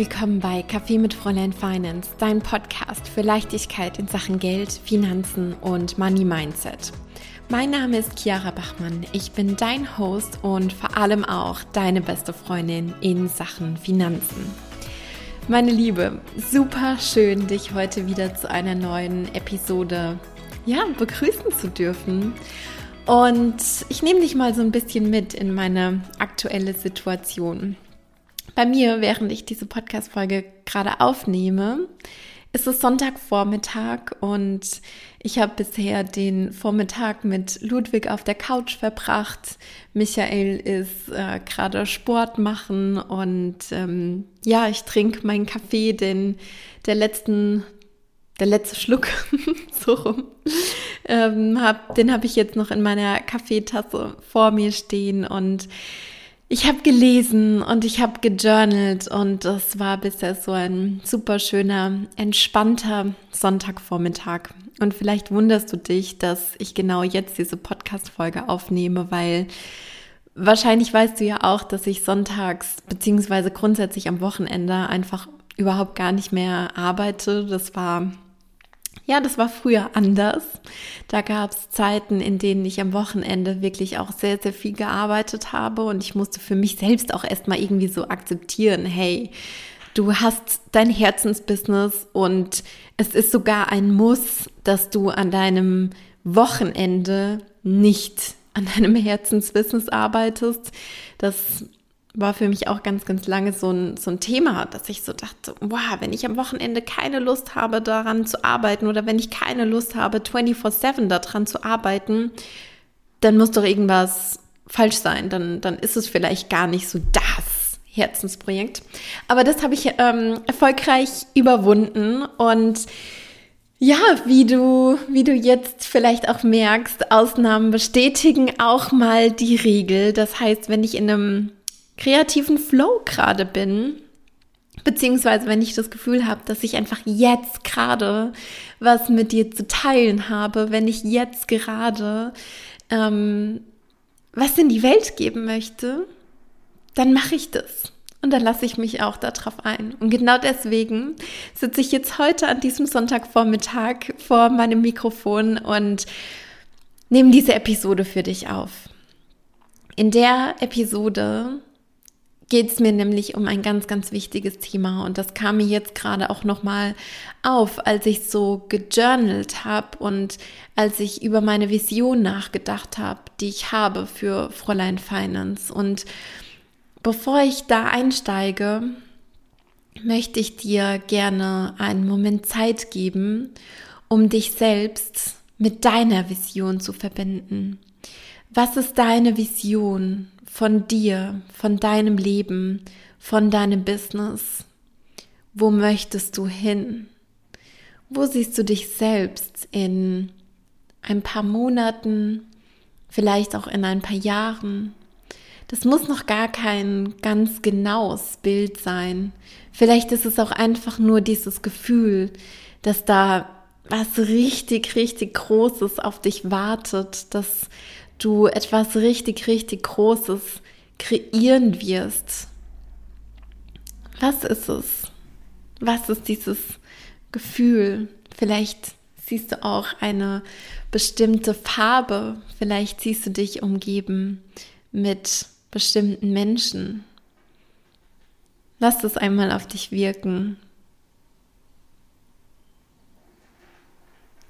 willkommen bei Kaffee mit Fräulein Finance, dein Podcast für Leichtigkeit in Sachen Geld, Finanzen und Money Mindset. Mein Name ist Chiara Bachmann. Ich bin dein Host und vor allem auch deine beste Freundin in Sachen Finanzen. Meine Liebe, super schön, dich heute wieder zu einer neuen Episode ja, begrüßen zu dürfen. Und ich nehme dich mal so ein bisschen mit in meine aktuelle Situation. Bei mir, während ich diese Podcast-Folge gerade aufnehme, ist es Sonntagvormittag und ich habe bisher den Vormittag mit Ludwig auf der Couch verbracht. Michael ist äh, gerade Sport machen und ähm, ja, ich trinke meinen Kaffee, den der letzten, der letzte Schluck so rum. Ähm, hab, den habe ich jetzt noch in meiner Kaffeetasse vor mir stehen und ich habe gelesen und ich habe gejournalt und das war bisher so ein super schöner, entspannter Sonntagvormittag. Und vielleicht wunderst du dich, dass ich genau jetzt diese Podcast-Folge aufnehme, weil wahrscheinlich weißt du ja auch, dass ich sonntags beziehungsweise grundsätzlich am Wochenende einfach überhaupt gar nicht mehr arbeite. Das war ja, das war früher anders. Da gab es Zeiten, in denen ich am Wochenende wirklich auch sehr, sehr viel gearbeitet habe und ich musste für mich selbst auch erstmal irgendwie so akzeptieren, hey, du hast dein Herzensbusiness und es ist sogar ein Muss, dass du an deinem Wochenende nicht an deinem Herzensbusiness arbeitest. Das war für mich auch ganz, ganz lange so ein, so ein Thema, dass ich so dachte, wow, wenn ich am Wochenende keine Lust habe, daran zu arbeiten oder wenn ich keine Lust habe, 24-7 daran zu arbeiten, dann muss doch irgendwas falsch sein. Dann, dann ist es vielleicht gar nicht so das Herzensprojekt. Aber das habe ich ähm, erfolgreich überwunden und ja, wie du, wie du jetzt vielleicht auch merkst, Ausnahmen bestätigen auch mal die Regel. Das heißt, wenn ich in einem kreativen Flow gerade bin, beziehungsweise wenn ich das Gefühl habe, dass ich einfach jetzt gerade was mit dir zu teilen habe, wenn ich jetzt gerade ähm, was in die Welt geben möchte, dann mache ich das. Und dann lasse ich mich auch darauf ein. Und genau deswegen sitze ich jetzt heute an diesem Sonntagvormittag vor meinem Mikrofon und nehme diese Episode für dich auf. In der Episode geht es mir nämlich um ein ganz, ganz wichtiges Thema und das kam mir jetzt gerade auch nochmal auf, als ich so gejournalt habe und als ich über meine Vision nachgedacht habe, die ich habe für Fräulein Finance. Und bevor ich da einsteige, möchte ich dir gerne einen Moment Zeit geben, um dich selbst mit deiner Vision zu verbinden. Was ist deine Vision? Von dir, von deinem Leben, von deinem Business. Wo möchtest du hin? Wo siehst du dich selbst in ein paar Monaten, vielleicht auch in ein paar Jahren? Das muss noch gar kein ganz genaues Bild sein. Vielleicht ist es auch einfach nur dieses Gefühl, dass da was richtig, richtig Großes auf dich wartet, dass du etwas richtig, richtig Großes kreieren wirst. Was ist es? Was ist dieses Gefühl? Vielleicht siehst du auch eine bestimmte Farbe. Vielleicht siehst du dich umgeben mit bestimmten Menschen. Lass es einmal auf dich wirken.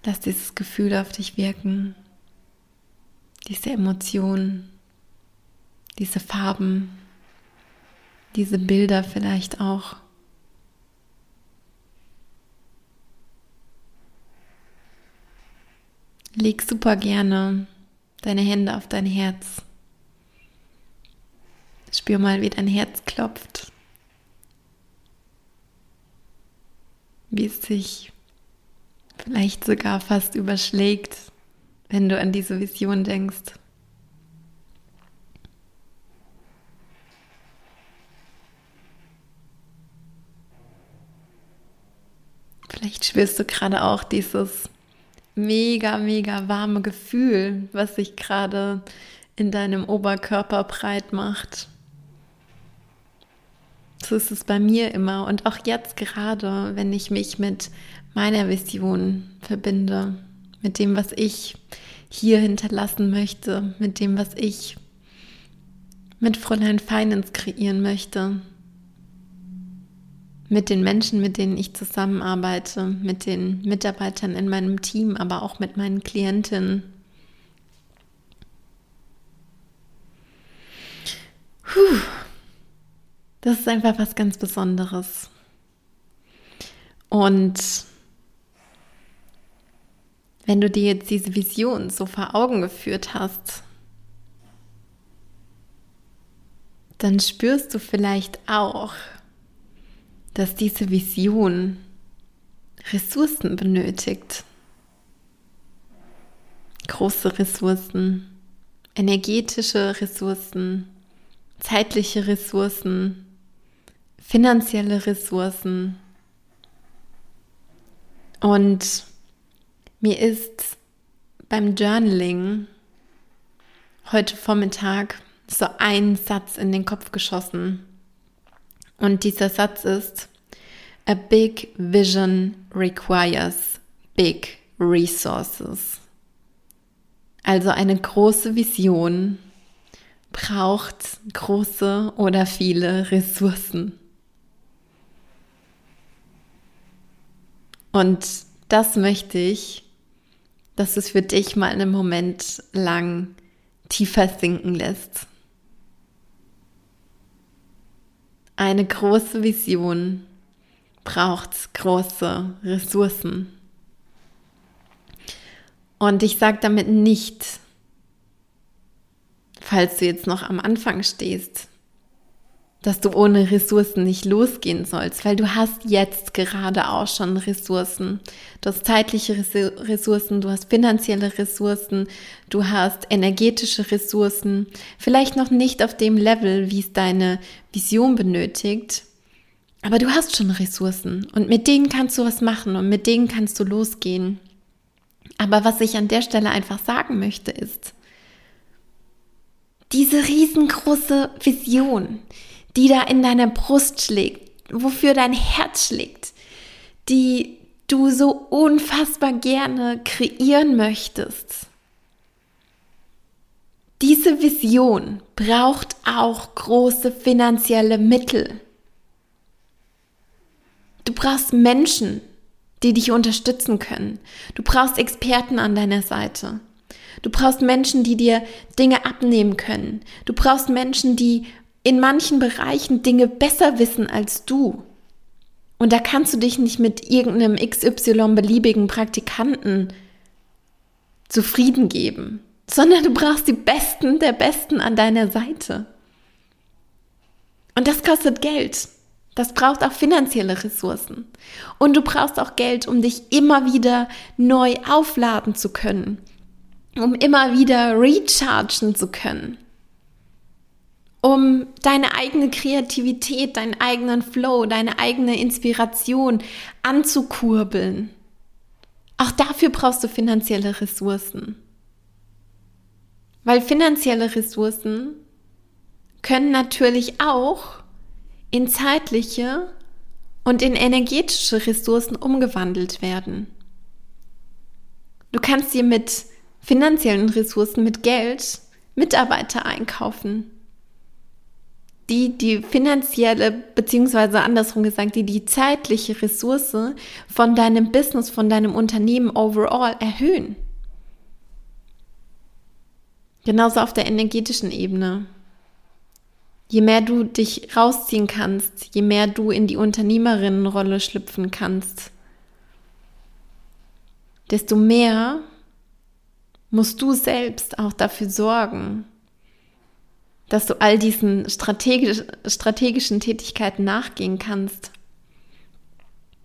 Lass dieses Gefühl auf dich wirken diese Emotionen, diese Farben, diese Bilder vielleicht auch. Leg super gerne deine Hände auf dein Herz. Spür mal, wie dein Herz klopft. Wie es sich vielleicht sogar fast überschlägt wenn du an diese Vision denkst. Vielleicht spürst du gerade auch dieses mega, mega warme Gefühl, was sich gerade in deinem Oberkörper breit macht. So ist es bei mir immer und auch jetzt gerade, wenn ich mich mit meiner Vision verbinde, mit dem, was ich hier hinterlassen möchte, mit dem, was ich mit Fräulein Finance kreieren möchte, mit den Menschen, mit denen ich zusammenarbeite, mit den Mitarbeitern in meinem Team, aber auch mit meinen Klientinnen. Puh. Das ist einfach was ganz Besonderes. Und wenn du dir jetzt diese Vision so vor Augen geführt hast, dann spürst du vielleicht auch, dass diese Vision Ressourcen benötigt. Große Ressourcen, energetische Ressourcen, zeitliche Ressourcen, finanzielle Ressourcen. Und mir ist beim Journaling heute Vormittag so ein Satz in den Kopf geschossen. Und dieser Satz ist, A big vision requires big resources. Also eine große Vision braucht große oder viele Ressourcen. Und das möchte ich dass es für dich mal einen Moment lang tiefer sinken lässt. Eine große Vision braucht große Ressourcen. Und ich sage damit nicht, falls du jetzt noch am Anfang stehst, dass du ohne Ressourcen nicht losgehen sollst, weil du hast jetzt gerade auch schon Ressourcen. Du hast zeitliche Ressourcen, du hast finanzielle Ressourcen, du hast energetische Ressourcen, vielleicht noch nicht auf dem Level, wie es deine Vision benötigt, aber du hast schon Ressourcen und mit denen kannst du was machen und mit denen kannst du losgehen. Aber was ich an der Stelle einfach sagen möchte ist, diese riesengroße Vision, die da in deiner Brust schlägt, wofür dein Herz schlägt, die du so unfassbar gerne kreieren möchtest. Diese Vision braucht auch große finanzielle Mittel. Du brauchst Menschen, die dich unterstützen können. Du brauchst Experten an deiner Seite. Du brauchst Menschen, die dir Dinge abnehmen können. Du brauchst Menschen, die in manchen Bereichen Dinge besser wissen als du. Und da kannst du dich nicht mit irgendeinem XY beliebigen Praktikanten zufrieden geben, sondern du brauchst die Besten der Besten an deiner Seite. Und das kostet Geld. Das braucht auch finanzielle Ressourcen. Und du brauchst auch Geld, um dich immer wieder neu aufladen zu können, um immer wieder rechargen zu können um deine eigene Kreativität, deinen eigenen Flow, deine eigene Inspiration anzukurbeln. Auch dafür brauchst du finanzielle Ressourcen. Weil finanzielle Ressourcen können natürlich auch in zeitliche und in energetische Ressourcen umgewandelt werden. Du kannst dir mit finanziellen Ressourcen, mit Geld Mitarbeiter einkaufen die die finanzielle, beziehungsweise andersrum gesagt, die die zeitliche Ressource von deinem Business, von deinem Unternehmen overall erhöhen. Genauso auf der energetischen Ebene. Je mehr du dich rausziehen kannst, je mehr du in die Unternehmerinnenrolle schlüpfen kannst, desto mehr musst du selbst auch dafür sorgen, dass du all diesen strategisch, strategischen Tätigkeiten nachgehen kannst,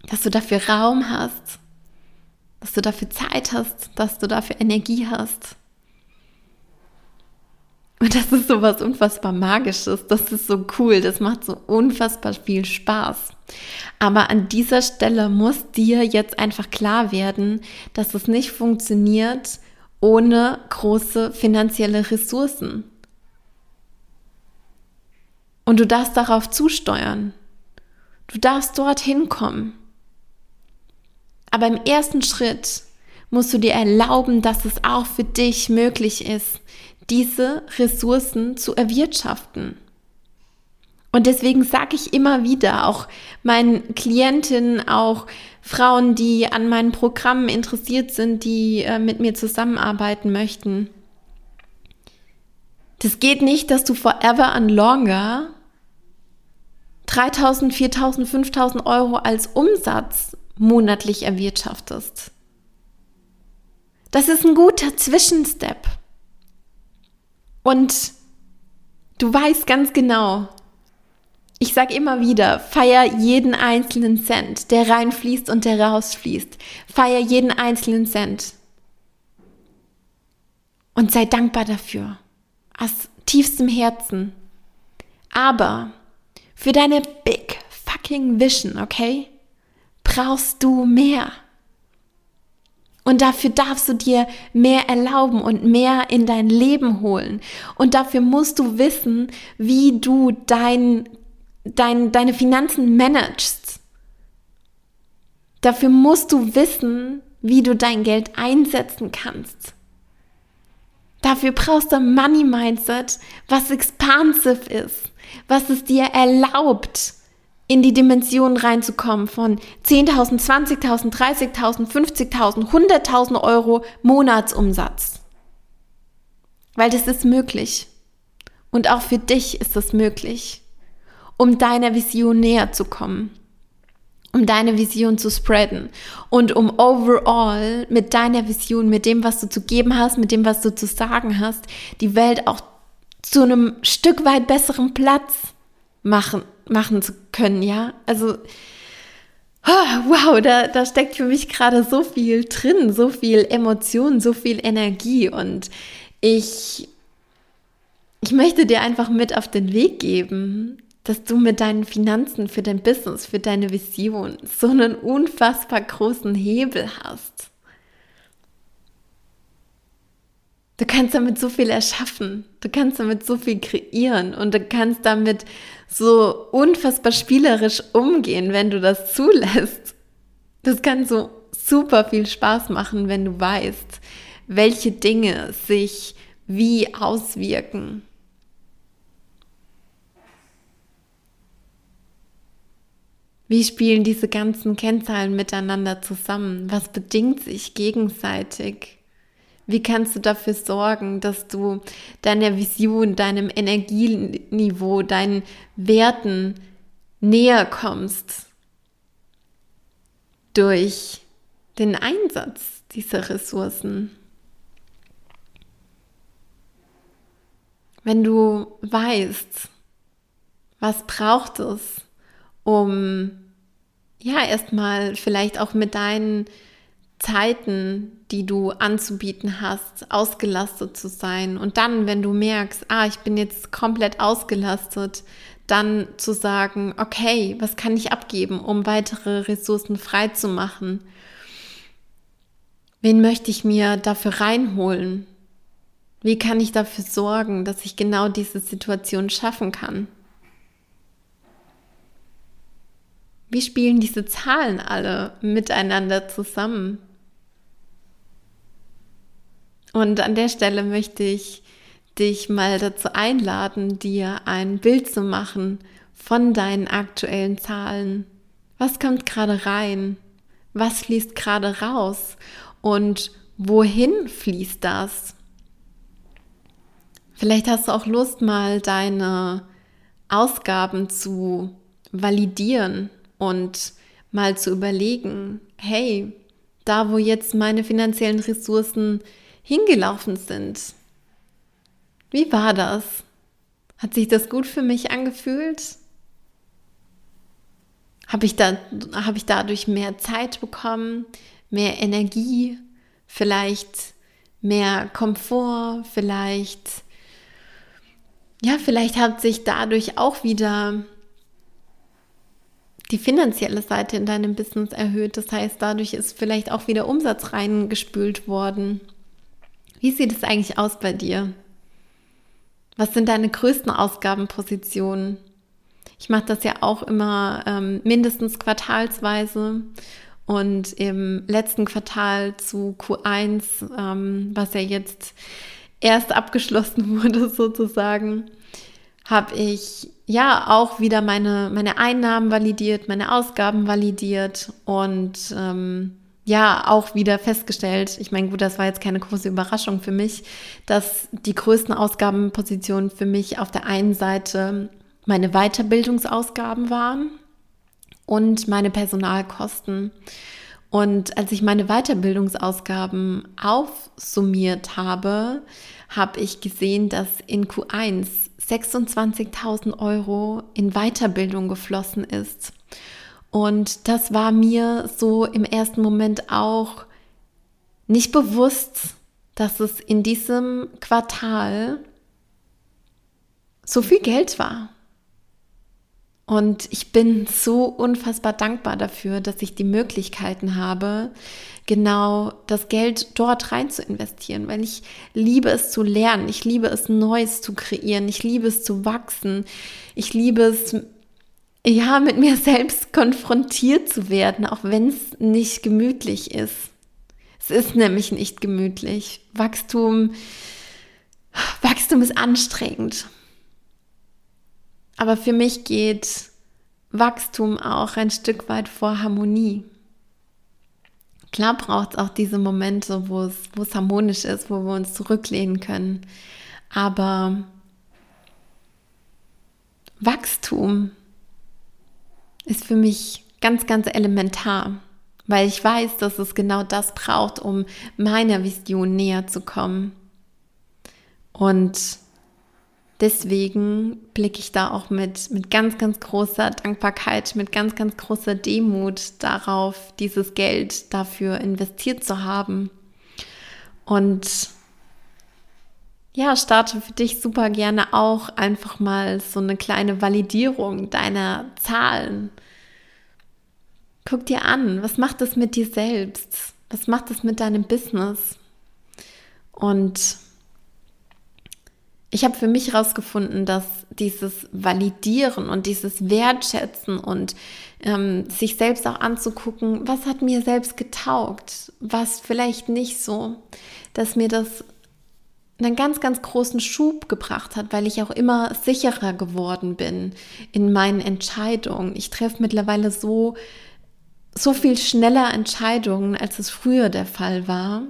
dass du dafür Raum hast, dass du dafür Zeit hast, dass du dafür Energie hast. Und das ist so was unfassbar Magisches, das ist so cool, das macht so unfassbar viel Spaß. Aber an dieser Stelle muss dir jetzt einfach klar werden, dass es nicht funktioniert ohne große finanzielle Ressourcen. Und du darfst darauf zusteuern. Du darfst dorthin kommen. Aber im ersten Schritt musst du dir erlauben, dass es auch für dich möglich ist, diese Ressourcen zu erwirtschaften. Und deswegen sage ich immer wieder, auch meinen Klientinnen, auch Frauen, die an meinen Programmen interessiert sind, die äh, mit mir zusammenarbeiten möchten. Das geht nicht, dass du forever and longer 3000, 4000, 5000 Euro als Umsatz monatlich erwirtschaftest. Das ist ein guter Zwischenstep. Und du weißt ganz genau, ich sage immer wieder, feier jeden einzelnen Cent, der reinfließt und der rausfließt. Feier jeden einzelnen Cent. Und sei dankbar dafür. Aus tiefstem Herzen. Aber für deine big fucking Vision, okay? Brauchst du mehr. Und dafür darfst du dir mehr erlauben und mehr in dein Leben holen. Und dafür musst du wissen, wie du dein, dein, deine Finanzen managst. Dafür musst du wissen, wie du dein Geld einsetzen kannst. Dafür brauchst du ein Money Mindset, was expansive ist, was es dir erlaubt, in die Dimensionen reinzukommen von 10.000, 20.000, 30.000, 50.000, 100.000 Euro Monatsumsatz. Weil das ist möglich. Und auch für dich ist das möglich, um deiner Vision näher zu kommen, um deine Vision zu spreaden und um overall mit deiner Vision, mit dem, was du zu geben hast, mit dem, was du zu sagen hast, die Welt auch zu einem Stück weit besseren Platz machen machen zu können, ja. Also, wow, da, da steckt für mich gerade so viel drin, so viel Emotion, so viel Energie und ich, ich möchte dir einfach mit auf den Weg geben, dass du mit deinen Finanzen für dein Business, für deine Vision so einen unfassbar großen Hebel hast. Du kannst damit so viel erschaffen, du kannst damit so viel kreieren und du kannst damit so unfassbar spielerisch umgehen, wenn du das zulässt. Das kann so super viel Spaß machen, wenn du weißt, welche Dinge sich wie auswirken. Wie spielen diese ganzen Kennzahlen miteinander zusammen? Was bedingt sich gegenseitig? Wie kannst du dafür sorgen, dass du deiner Vision, deinem Energieniveau, deinen Werten näher kommst durch den Einsatz dieser Ressourcen? Wenn du weißt, was braucht es, um ja erstmal vielleicht auch mit deinen Zeiten, die du anzubieten hast, ausgelastet zu sein. Und dann, wenn du merkst, ah, ich bin jetzt komplett ausgelastet, dann zu sagen, okay, was kann ich abgeben, um weitere Ressourcen frei zu machen? Wen möchte ich mir dafür reinholen? Wie kann ich dafür sorgen, dass ich genau diese Situation schaffen kann? Wie spielen diese Zahlen alle miteinander zusammen? Und an der Stelle möchte ich dich mal dazu einladen, dir ein Bild zu machen von deinen aktuellen Zahlen. Was kommt gerade rein? Was fließt gerade raus? Und wohin fließt das? Vielleicht hast du auch Lust, mal deine Ausgaben zu validieren und mal zu überlegen, hey, da wo jetzt meine finanziellen Ressourcen hingelaufen sind. Wie war das? Hat sich das gut für mich angefühlt? Habe ich, da, habe ich dadurch mehr Zeit bekommen, mehr Energie, vielleicht mehr Komfort, vielleicht, ja, vielleicht hat sich dadurch auch wieder die finanzielle Seite in deinem Business erhöht. Das heißt, dadurch ist vielleicht auch wieder Umsatz reingespült worden. Wie sieht es eigentlich aus bei dir? Was sind deine größten Ausgabenpositionen? Ich mache das ja auch immer ähm, mindestens quartalsweise. Und im letzten Quartal zu Q1, ähm, was ja jetzt erst abgeschlossen wurde sozusagen, habe ich ja auch wieder meine, meine Einnahmen validiert, meine Ausgaben validiert und ähm, ja auch wieder festgestellt, ich meine, gut, das war jetzt keine große Überraschung für mich, dass die größten Ausgabenpositionen für mich auf der einen Seite meine Weiterbildungsausgaben waren und meine Personalkosten. Und als ich meine Weiterbildungsausgaben aufsummiert habe, habe ich gesehen, dass in Q1 26.000 Euro in Weiterbildung geflossen ist. Und das war mir so im ersten Moment auch nicht bewusst, dass es in diesem Quartal so viel Geld war. Und ich bin so unfassbar dankbar dafür, dass ich die Möglichkeiten habe, genau das Geld dort rein zu investieren, weil ich liebe es zu lernen, ich liebe es Neues zu kreieren, ich liebe es zu wachsen, ich liebe es, ja, mit mir selbst konfrontiert zu werden, auch wenn es nicht gemütlich ist. Es ist nämlich nicht gemütlich. Wachstum, Wachstum ist anstrengend. Aber für mich geht Wachstum auch ein Stück weit vor Harmonie. Klar braucht es auch diese Momente, wo es, harmonisch ist, wo wir uns zurücklehnen können. Aber Wachstum ist für mich ganz, ganz elementar, weil ich weiß, dass es genau das braucht, um meiner Vision näher zu kommen. Und deswegen blicke ich da auch mit, mit ganz, ganz großer Dankbarkeit, mit ganz, ganz großer Demut darauf, dieses Geld dafür investiert zu haben. Und ja, starte für dich super gerne auch einfach mal so eine kleine Validierung deiner Zahlen. Guck dir an, was macht es mit dir selbst? Was macht es mit deinem Business? Und ich habe für mich herausgefunden, dass dieses Validieren und dieses Wertschätzen und ähm, sich selbst auch anzugucken, was hat mir selbst getaugt, was vielleicht nicht so, dass mir das einen ganz, ganz großen Schub gebracht hat, weil ich auch immer sicherer geworden bin in meinen Entscheidungen. Ich treffe mittlerweile so, so viel schneller Entscheidungen, als es früher der Fall war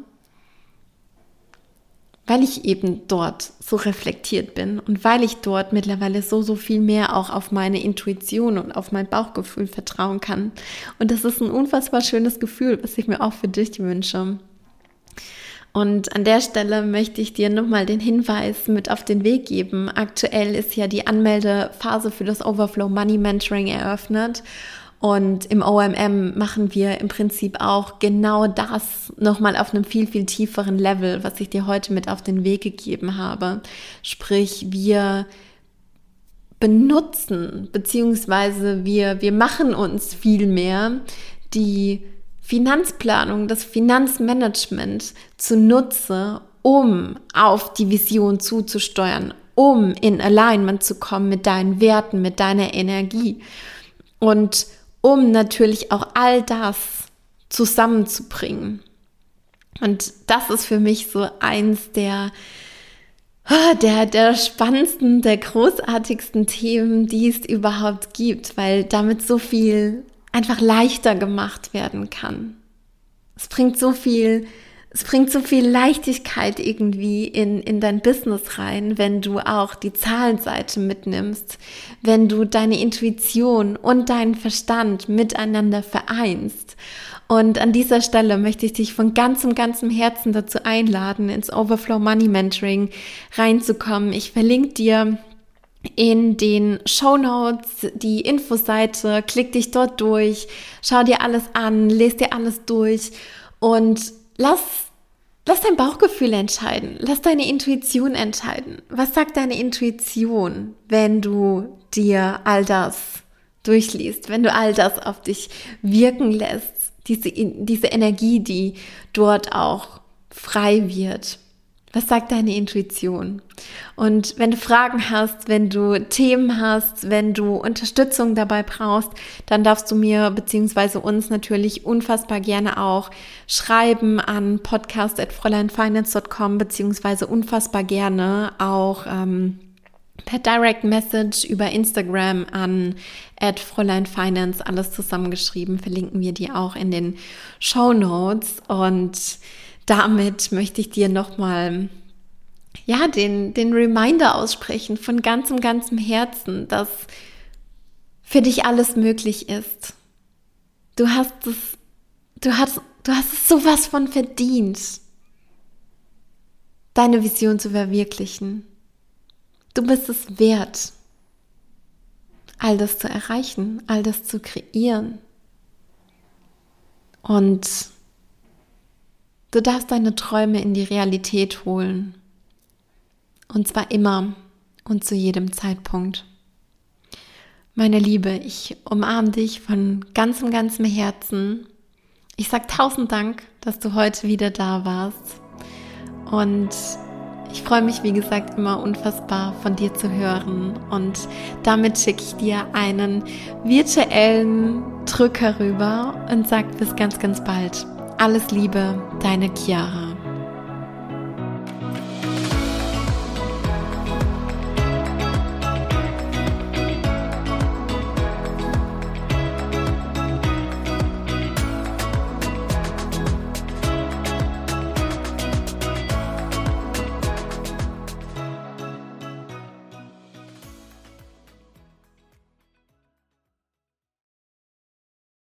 weil ich eben dort so reflektiert bin und weil ich dort mittlerweile so, so viel mehr auch auf meine Intuition und auf mein Bauchgefühl vertrauen kann. Und das ist ein unfassbar schönes Gefühl, was ich mir auch für dich wünsche. Und an der Stelle möchte ich dir nochmal den Hinweis mit auf den Weg geben. Aktuell ist ja die Anmeldephase für das Overflow Money Mentoring eröffnet. Und im OMM machen wir im Prinzip auch genau das nochmal auf einem viel, viel tieferen Level, was ich dir heute mit auf den Weg gegeben habe. Sprich, wir benutzen, beziehungsweise wir, wir machen uns viel mehr die Finanzplanung, das Finanzmanagement zunutze, um auf die Vision zuzusteuern, um in Alignment zu kommen mit deinen Werten, mit deiner Energie. Und um natürlich auch all das zusammenzubringen. Und das ist für mich so eins der, ah, der, der spannendsten, der großartigsten Themen, die es überhaupt gibt, weil damit so viel einfach leichter gemacht werden kann. Es bringt so viel es bringt so viel Leichtigkeit irgendwie in, in dein Business rein, wenn du auch die Zahlenseite mitnimmst, wenn du deine Intuition und deinen Verstand miteinander vereinst. Und an dieser Stelle möchte ich dich von ganzem, ganzem Herzen dazu einladen, ins Overflow Money Mentoring reinzukommen. Ich verlinke dir in den Show Notes die Infoseite, klick dich dort durch, schau dir alles an, lese dir alles durch und lass Lass dein Bauchgefühl entscheiden. Lass deine Intuition entscheiden. Was sagt deine Intuition, wenn du dir all das durchliest, wenn du all das auf dich wirken lässt, diese, diese Energie, die dort auch frei wird? Was sagt deine Intuition? Und wenn du Fragen hast, wenn du Themen hast, wenn du Unterstützung dabei brauchst, dann darfst du mir beziehungsweise uns natürlich unfassbar gerne auch schreiben an podcast.fräuleinfinance.com beziehungsweise unfassbar gerne auch ähm, per Direct Message über Instagram an at Fräulein alles zusammengeschrieben, verlinken wir die auch in den Show Notes und damit möchte ich dir nochmal ja, den, den Reminder aussprechen von ganzem, ganzem Herzen, dass für dich alles möglich ist. Du hast es, du hast, du hast es sowas von verdient, deine Vision zu verwirklichen. Du bist es wert, all das zu erreichen, all das zu kreieren. Und du darfst deine Träume in die Realität holen. Und zwar immer und zu jedem Zeitpunkt. Meine Liebe, ich umarme dich von ganzem, ganzem Herzen. Ich sag tausend Dank, dass du heute wieder da warst. Und ich freue mich, wie gesagt, immer unfassbar von dir zu hören und damit schicke ich dir einen virtuellen Drücker rüber und sag bis ganz, ganz bald. Alles Liebe, deine Chiara.